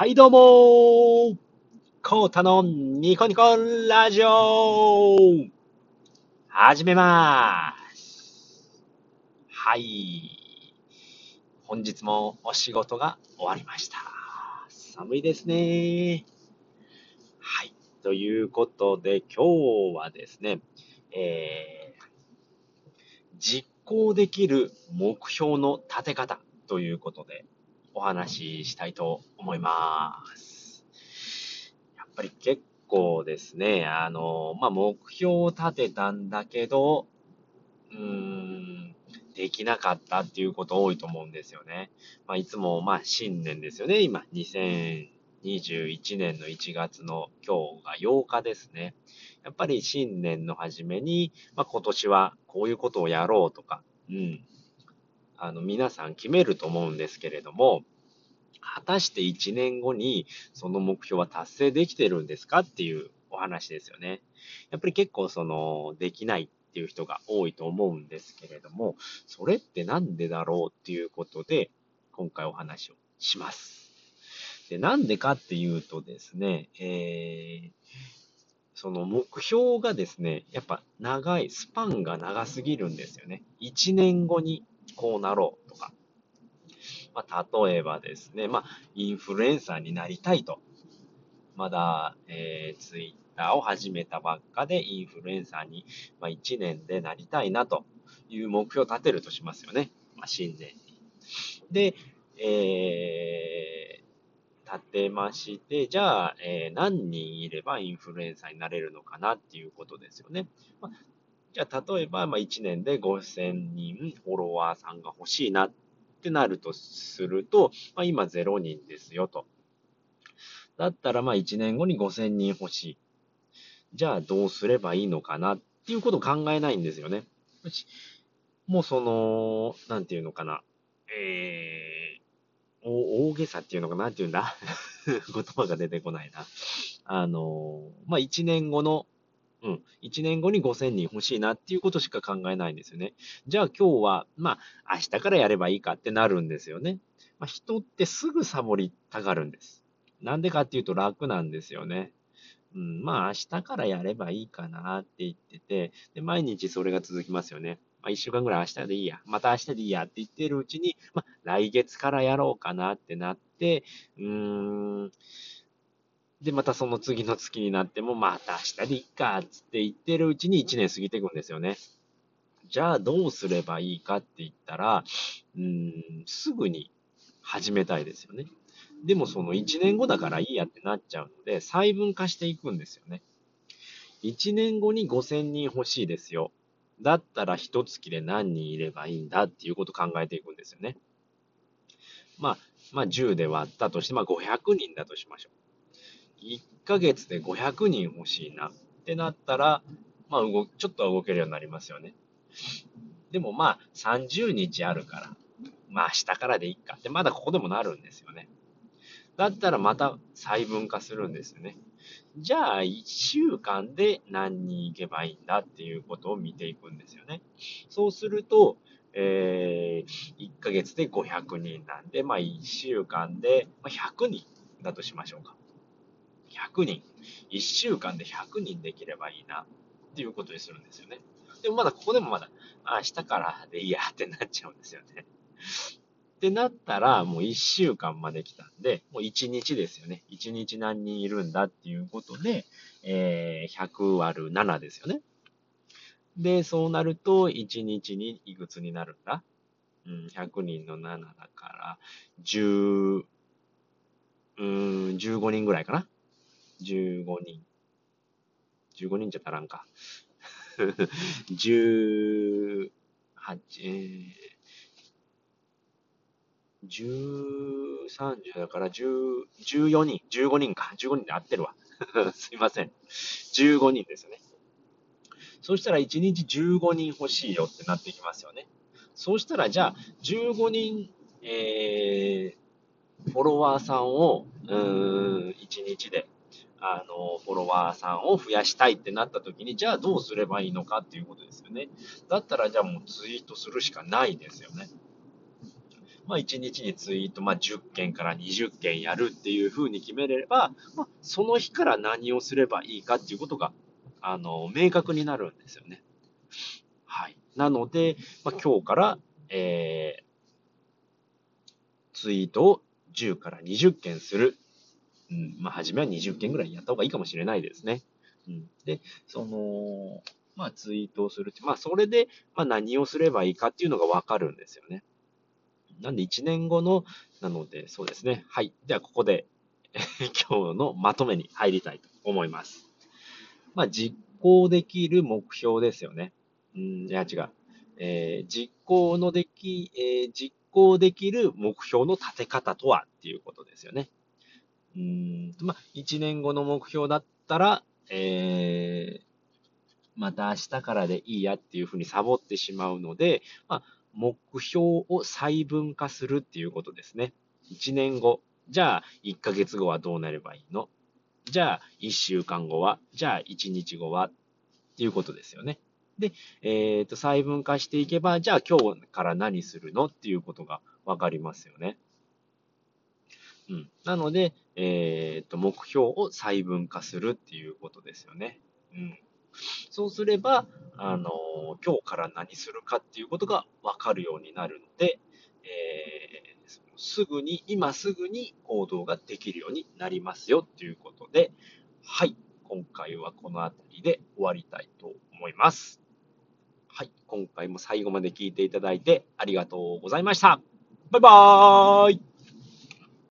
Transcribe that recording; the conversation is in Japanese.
はい、どうもコータのニコニコラジオ始めまーす。はい。本日もお仕事が終わりました。寒いですね。はい。ということで、今日はですね、えー、実行できる目標の立て方ということで、お話ししたいと思います。やっぱり結構ですね、あの、まあ、目標を立てたんだけど、うーん、できなかったっていうこと多いと思うんですよね。まあ、いつも、ま、新年ですよね。今、2021年の1月の今日が8日ですね。やっぱり新年の初めに、まあ、今年はこういうことをやろうとか、うん、あの、皆さん決めると思うんですけれども、果たして1年後にその目標は達成できてるんですかっていうお話ですよね。やっぱり結構その、できないっていう人が多いと思うんですけれども、それってなんでだろうっていうことで、今回お話をします。で、なんでかっていうとですね、えー、その目標がですね、やっぱ長い、スパンが長すぎるんですよね。1年後にこうなろうとか。まあ、例えばですね、まあ、インフルエンサーになりたいと。まだ、えー、ツイッターを始めたばっかでインフルエンサーに、まあ、1年でなりたいなという目標を立てるとしますよね。まあ、新年に。で、えー、立てまして、じゃあ、えー、何人いればインフルエンサーになれるのかなっていうことですよね。まあ、じゃあ、例えば、まあ、1年で5000人フォロワーさんが欲しいなってなるとすると、まあ、今0人ですよと。だったら、まあ、1年後に5000人欲しい。じゃあ、どうすればいいのかなっていうことを考えないんですよね。もうその、なんていうのかな。えー、大げさっていうのかななんていうんだ 言葉が出てこないな。あの、まあ、1年後のうん。1年後に5000人欲しいなっていうことしか考えないんですよね。じゃあ今日は、まあ、明日からやればいいかってなるんですよね。まあ、人ってすぐサボりたがるんです。なんでかっていうと楽なんですよね。うん、まあ明日からやればいいかなって言ってて、で、毎日それが続きますよね。まあ一週間ぐらい明日でいいや、また明日でいいやって言ってるうちに、まあ来月からやろうかなってなって、うーん、で、またその次の月になっても、また明日でいいか、つって言ってるうちに1年過ぎていくんですよね。じゃあどうすればいいかって言ったら、うーん、すぐに始めたいですよね。でもその1年後だからいいやってなっちゃうので、細分化していくんですよね。1年後に5000人欲しいですよ。だったら1月で何人いればいいんだっていうことを考えていくんですよね。まあ、まあ10で割ったとして、まあ500人だとしましょう。1ヶ月で500人欲しいなってなったら、まあ動、ちょっとは動けるようになりますよね。でもまあ30日あるから、まあ明日からでいいかって、まだここでもなるんですよね。だったらまた細分化するんですよね。じゃあ1週間で何人行けばいいんだっていうことを見ていくんですよね。そうすると、えー、1ヶ月で500人なんで、まあ1週間で100人だとしましょうか。100人。1週間で100人できればいいなっていうことにするんですよね。でもまだここでもまだ、明日からでいいやってなっちゃうんですよね。ってなったら、もう1週間まで来たんで、もう1日ですよね。1日何人いるんだっていうことで、えー、100割る7ですよね。で、そうなると、1日にいくつになるんだ？うん、100人の7だから、10、うん、15人ぐらいかな。15人。15人じゃ足らんか。18、えー、10、30だから10、14人、15人か。15人で合ってるわ。すいません。15人ですよね。そうしたら1日15人欲しいよってなってきますよね。そうしたら、じゃあ、15人、えー、フォロワーさんを、うん、1日で、あの、フォロワーさんを増やしたいってなった時に、じゃあどうすればいいのかっていうことですよね。だったら、じゃあもうツイートするしかないですよね。まあ、1日にツイート、まあ、10件から20件やるっていうふうに決めれば、まあ、その日から何をすればいいかっていうことが、あの、明確になるんですよね。はい。なので、まあ、今日から、えー、ツイートを10から20件する。うん、まあ、初めは20件ぐらいやった方がいいかもしれないですね。うん。で、その、まあ、ツイートをするって、まあ、それで、まあ、何をすればいいかっていうのがわかるんですよね。なんで、1年後の、なので、そうですね。はい。では、ここで 今日のまとめに入りたいと思います。まあ、実行できる目標ですよね。うん、いや、違う。えー、実行のでき、えー、実行できる目標の立て方とはっていうことですよね。うん、まあ、1年後の目標だったら、えー、また明日からでいいやっていうふうにサボってしまうので、まあ、目標を細分化するっていうことですね。1年後。じゃあ、1ヶ月後はどうなればいいの？じゃあ、1週間後は？じゃあ、1日後は？っていうことですよね。で、えっ、ー、と、細分化していけば、じゃあ今日から何するの？っていうことがわかりますよね。うん。なので、えっ、と、目標を細分化するっていうことですよね。うん。そうすれば、あの、今日から何するかっていうことがわかるようになるので、えー、すぐに、今すぐに行動ができるようになりますよっていうことで、はい。今回はこの辺りで終わりたいと思います。はい。今回も最後まで聞いていただいてありがとうございました。バイバーイ